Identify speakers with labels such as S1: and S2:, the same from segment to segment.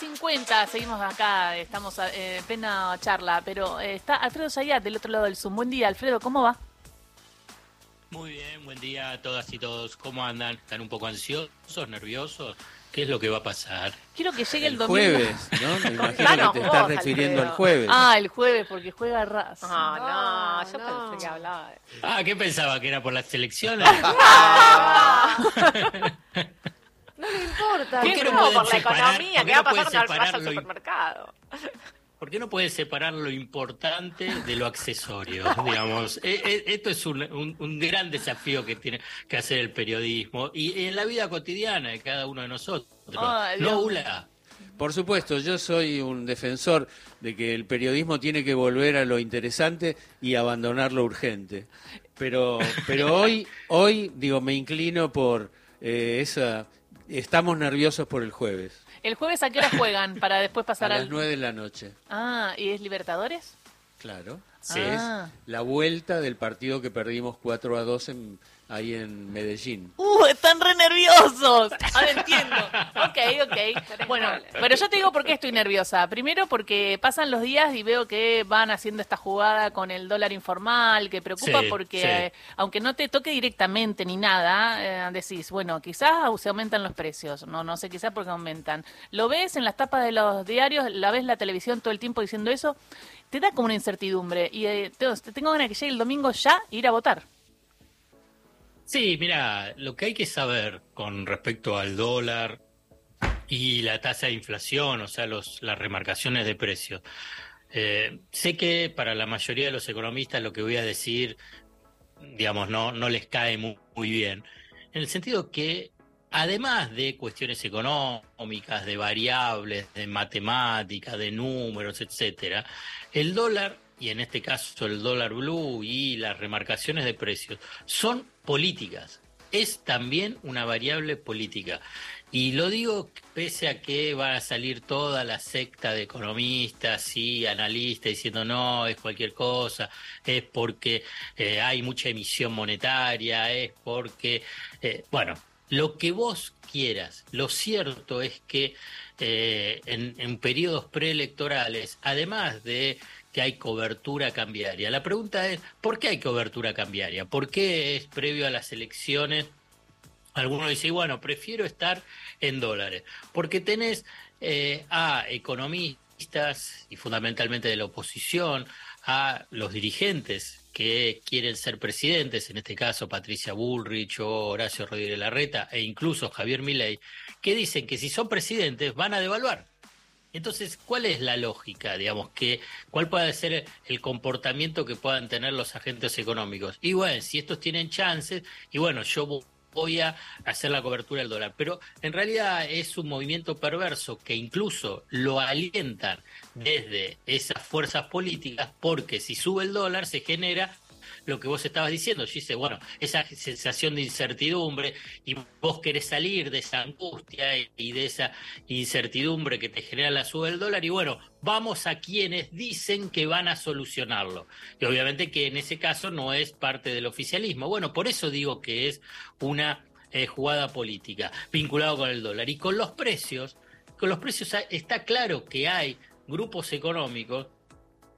S1: 9.50, seguimos acá, estamos en plena charla, pero está Alfredo Zayat del otro lado del Zoom. Buen día, Alfredo, ¿cómo va?
S2: Muy bien, buen día a todas y todos. ¿Cómo andan? ¿Están un poco ansiosos, nerviosos? ¿Qué es lo que va a pasar?
S1: Quiero que llegue el,
S3: el
S1: domingo.
S3: jueves, ¿no? Me imagino que te estás refiriendo al jueves.
S1: Ah, el jueves, porque juega Raz.
S4: Ah, no, yo pensé que hablaba. De...
S2: Ah, ¿qué pensaba? ¿Que era por las elecciones?
S4: No le importa.
S2: ¿Por qué no
S4: no,
S2: pueden
S4: por la
S2: separar?
S4: economía,
S2: ¿Por
S4: ¿qué
S2: qué
S4: va a pasar cuando vaya al supermercado?
S2: ¿Por qué no puedes separar lo importante de lo accesorio? Digamos, E- e- esto es un, un- un gran desafío que tiene que hacer el periodismo y en la vida cotidiana de cada uno de nosotros.
S1: Dios
S2: no. Ula.
S3: Por supuesto, yo soy un defensor de que el periodismo tiene que volver a lo interesante y abandonar lo urgente. Pero, pero hoy, hoy, digo, me inclino por eh, esa. Estamos nerviosos por el jueves,
S1: ¿El jueves a qué hora juegan para después
S3: a
S1: pasar
S3: las
S1: al...
S3: nueve de la noche.
S1: Ah, ¿y es Libertadores?
S3: Claro.
S1: Sí.
S3: Es
S1: Ah.
S3: la vuelta del partido que perdimos 4 a 2 en, ahí en Medellín.
S1: ¡Uh, están re nerviosos! Ahora entiendo. Ok, ok. Bueno, pero yo te digo por qué estoy nerviosa. Primero porque pasan los días y veo que van haciendo esta jugada con el dólar informal, que preocupa
S2: Sí,
S1: porque
S2: sí.
S1: eh, aunque no te toque directamente ni nada, eh, decís, bueno, quizás se aumentan los precios. No, no sé, quizás porque aumentan. Lo ves en las tapas de los diarios, la ves en la televisión todo el tiempo diciendo eso, te da como una incertidumbre. Y eh, tengo, tengo ganas de que llegue el domingo ya e ir a votar.
S2: Sí, mira, lo que hay que saber con respecto al dólar y la tasa de inflación, o sea, los, las remarcaciones de precios. Eh, sé que para la mayoría de los economistas lo que voy a decir, digamos, no, no les cae mu- muy, bien, en el sentido que además de cuestiones económicas, de variables, de matemáticas, de números, etcétera, el dólar y en este caso el dólar blue y las remarcaciones de precios son políticas. Es también una variable política. Y lo digo pese a que va a salir toda la secta de economistas y analistas diciendo no, es cualquier cosa, es porque eh, hay mucha emisión monetaria, es porque, eh, bueno, lo que vos quieras. Lo cierto es que eh, en, en periodos preelectorales, además de que hay cobertura cambiaria, la pregunta es, ¿por qué hay cobertura cambiaria? ¿Por qué es previo a las elecciones? Algunos dicen, bueno, prefiero estar en dólares, porque tenés eh, a economistas y fundamentalmente de la oposición, a los dirigentes que quieren ser presidentes, en este caso Patricia Bullrich o Horacio Rodríguez Larreta e incluso Javier Milei, que dicen que si son presidentes van a devaluar. Entonces, ¿cuál es la lógica, digamos, que cuál puede ser el comportamiento que puedan tener los agentes económicos? Y bueno, si estos tienen chances, y bueno, yo voy a hacer la cobertura del dólar, pero en realidad es un movimiento perverso que incluso lo alientan desde esas fuerzas políticas, porque si sube el dólar se genera lo que vos estabas diciendo, dice, bueno, esa sensación de incertidumbre y vos querés salir de esa angustia y- de esa incertidumbre que te genera la suba del dólar y bueno, vamos a quienes dicen que van a solucionarlo. Y obviamente que en ese caso no es parte del oficialismo. Bueno, por eso digo que es una eh, jugada política vinculado con el dólar y con los precios. Con los precios ha- está claro que hay grupos económicos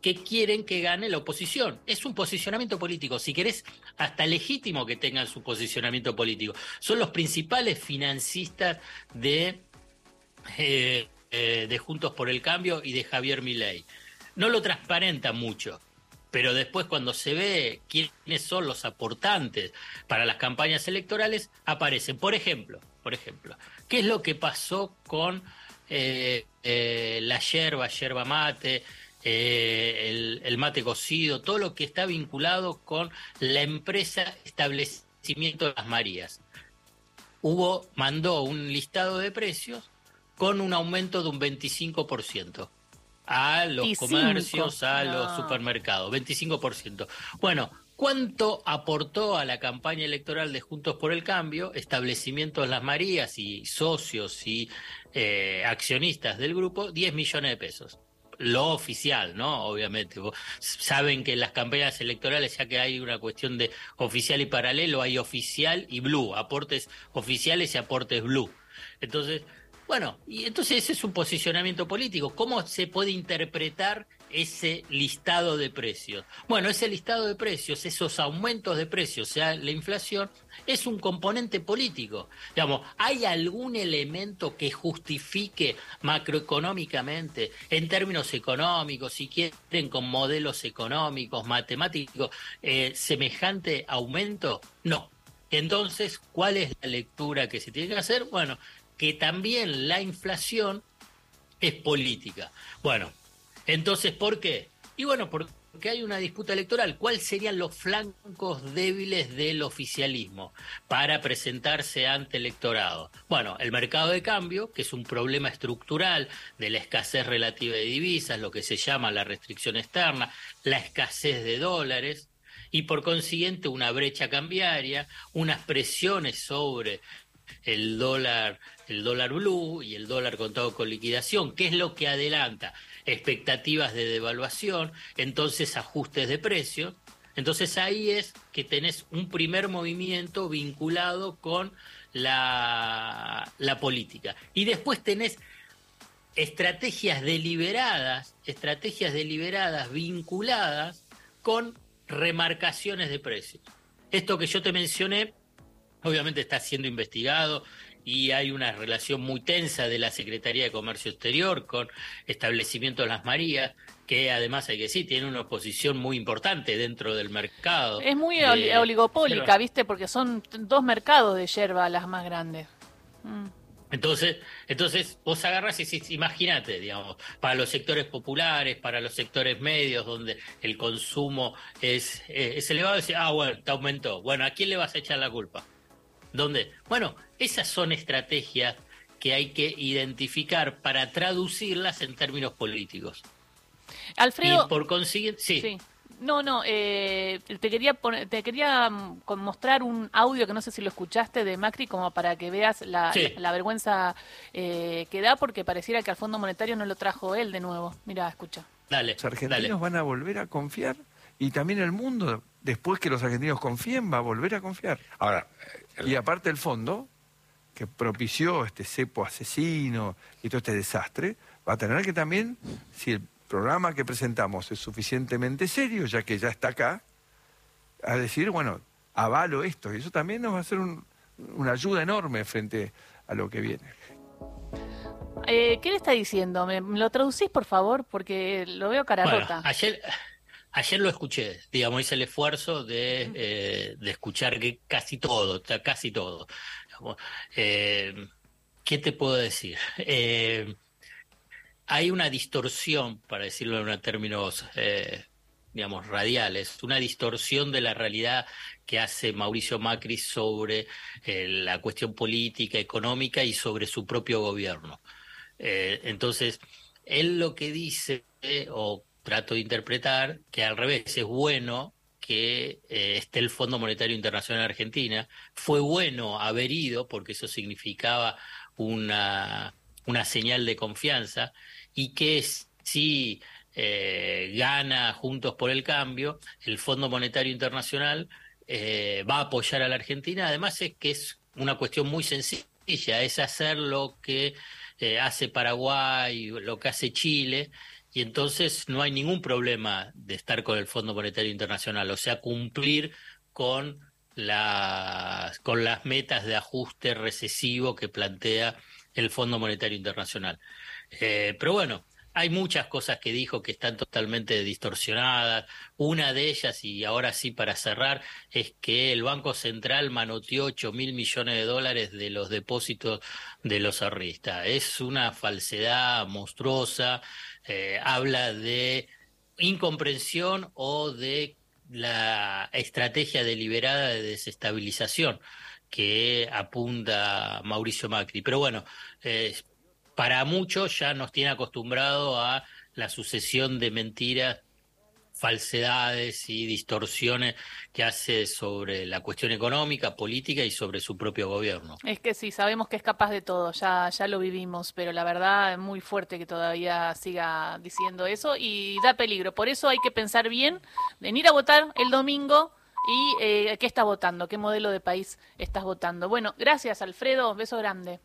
S2: que quieren que gane la oposición. Es un posicionamiento político, si querés, hasta legítimo que tengan su posicionamiento político. Son los principales financistas de, eh, eh, de Juntos por el Cambio y de Javier Milei. No lo transparentan mucho, pero después cuando se ve quiénes son los aportantes para las campañas electorales, aparecen. Por ejemplo, por ejemplo, ¿qué es lo que pasó con eh, la yerba, yerba mate, eh, el, el mate cocido, todo lo que está vinculado con la empresa Establecimiento de las Marías? Hubo, mandó un listado de precios con un aumento de un 25% a los
S1: 25,
S2: comercios, a
S1: no.
S2: los supermercados, 25%. Bueno, ¿cuánto aportó a la campaña electoral de Juntos por el Cambio, establecimientos Las Marías y socios y eh, accionistas del grupo? 10 millones de pesos. Lo oficial, ¿no? Obviamente. Saben que en las campañas electorales, ya que hay una cuestión de oficial y paralelo, hay oficial y blue, aportes oficiales y aportes blue. Entonces, Bueno, y entonces ese es un posicionamiento político. ¿Cómo se puede interpretar ese listado de precios? Bueno, ese listado de precios, esos aumentos de precios, o sea, la inflación, es un componente político. Digamos, ¿hay algún elemento que justifique macroeconómicamente, en términos económicos, si quieren con modelos económicos, matemáticos, eh, semejante aumento? No. Entonces, ¿cuál es la lectura que se tiene que hacer? Bueno, que también la inflación es política. Bueno, entonces, ¿por qué? Y bueno, porque hay una disputa electoral. ¿Cuáles serían los flancos débiles del oficialismo para presentarse ante el electorado? Bueno, el mercado de cambio, que es un problema estructural de la escasez relativa de divisas, lo que se llama la restricción externa, la escasez de dólares, y por consiguiente una brecha cambiaria, unas presiones sobre el dólar, el dólar blue y el dólar contado con liquidación, ¿qué es lo que adelanta? Expectativas de devaluación, entonces ajustes de precios. Entonces ahí es que tenés un primer movimiento vinculado con la, la política. Y después tenés estrategias deliberadas, estrategias deliberadas vinculadas con remarcaciones de precios. Esto que yo te mencioné obviamente está siendo investigado y hay una relación muy tensa de la Secretaría de Comercio Exterior con establecimientos Las Marías, que además hay que decir, tiene una posición muy importante dentro del mercado.
S1: Es muy oligopólica, ¿viste? Porque son dos mercados de yerba las más grandes.
S2: Mm. Entonces, entonces vos agarras y imagínate, digamos, para los sectores populares, para los sectores medios, donde el consumo es, es elevado, decís, ah, bueno, te aumentó. Bueno, ¿a quién le vas a echar la culpa? ¿Dónde? Bueno, esas son estrategias que hay que identificar para traducirlas en términos políticos.
S1: Alfredo.
S2: Y por consiguiente, sí.
S1: No, no, eh, te quería te quería mm, mostrar un audio que no sé si lo escuchaste de Macri como para que veas la, vergüenza eh, que da porque pareciera que al Fondo Monetario no lo trajo él de nuevo. Mira, escucha.
S5: Dale. Los argentinos van a volver a confiar y también el mundo, después que los argentinos confíen, va a volver a confiar. Ahora, y aparte el fondo, que propició este cepo asesino y todo este desastre, va a tener que también, si el programa que presentamos es suficientemente serio, ya que ya está acá, a decir, bueno, avalo esto. Y eso también nos va a ser una ayuda enorme frente a lo que viene.
S1: Eh, ¿Qué le está diciendo? ¿Me, lo traducís, por favor? Porque lo veo cara rota.
S2: Ayer, Ayer lo escuché, digamos, hice el esfuerzo de, eh, de escuchar que casi todo, casi todo. Eh, ¿Qué te puedo decir? Eh, hay una distorsión, para decirlo en términos, digamos, radiales, una distorsión de la realidad que hace Mauricio Macri sobre la cuestión política, económica y sobre su propio gobierno. entonces, él lo que dice, o trato de interpretar que al revés es bueno que eh, esté el Fondo Monetario Internacional en Argentina. Fue bueno haber ido porque eso significaba una, una señal de confianza y que si eh, gana Juntos por el Cambio, el Fondo Monetario Internacional eh, va a apoyar a la Argentina. Además es que es una cuestión muy sencilla, es hacer lo que hace Paraguay, lo que hace Chile, y entonces no hay ningún problema de estar con el Fondo Monetario Internacional, o sea, cumplir con las, con las metas de ajuste recesivo que plantea el Fondo Monetario Internacional. Eh, pero bueno, hay muchas cosas que dijo que están totalmente distorsionadas. Una de ellas, y ahora sí para cerrar, es que el Banco Central manoteó 8 mil millones de dólares de los depósitos de los ahorristas. Es una falsedad monstruosa. Eh, habla de incomprensión o de la estrategia deliberada de desestabilización que apunta Mauricio Macri. Pero bueno, eh, para muchos ya nos tiene acostumbrado a la sucesión de mentiras, falsedades y distorsiones que hace sobre la cuestión económica, política y sobre su propio gobierno.
S1: Es que sí, sabemos que es capaz de todo, ya, ya lo vivimos, pero la verdad es muy fuerte que todavía siga diciendo eso y da peligro. Por eso hay que pensar bien, venir a votar el domingo y eh, qué estás votando, qué modelo de país estás votando. Bueno, gracias Alfredo, beso grande.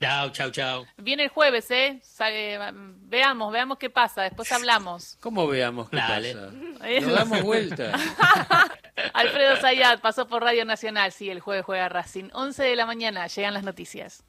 S2: Chao, chao, chao.
S1: Viene el jueves, ¿eh? Sa- eh, Veamos, veamos qué pasa, después hablamos.
S3: ¿Cómo veamos qué
S2: Dale.
S3: pasa? Nos damos vuelta.
S1: Alfredo Zayat pasó por Radio Nacional, sí, el jueves juega Racing. 11 de la mañana, llegan las noticias.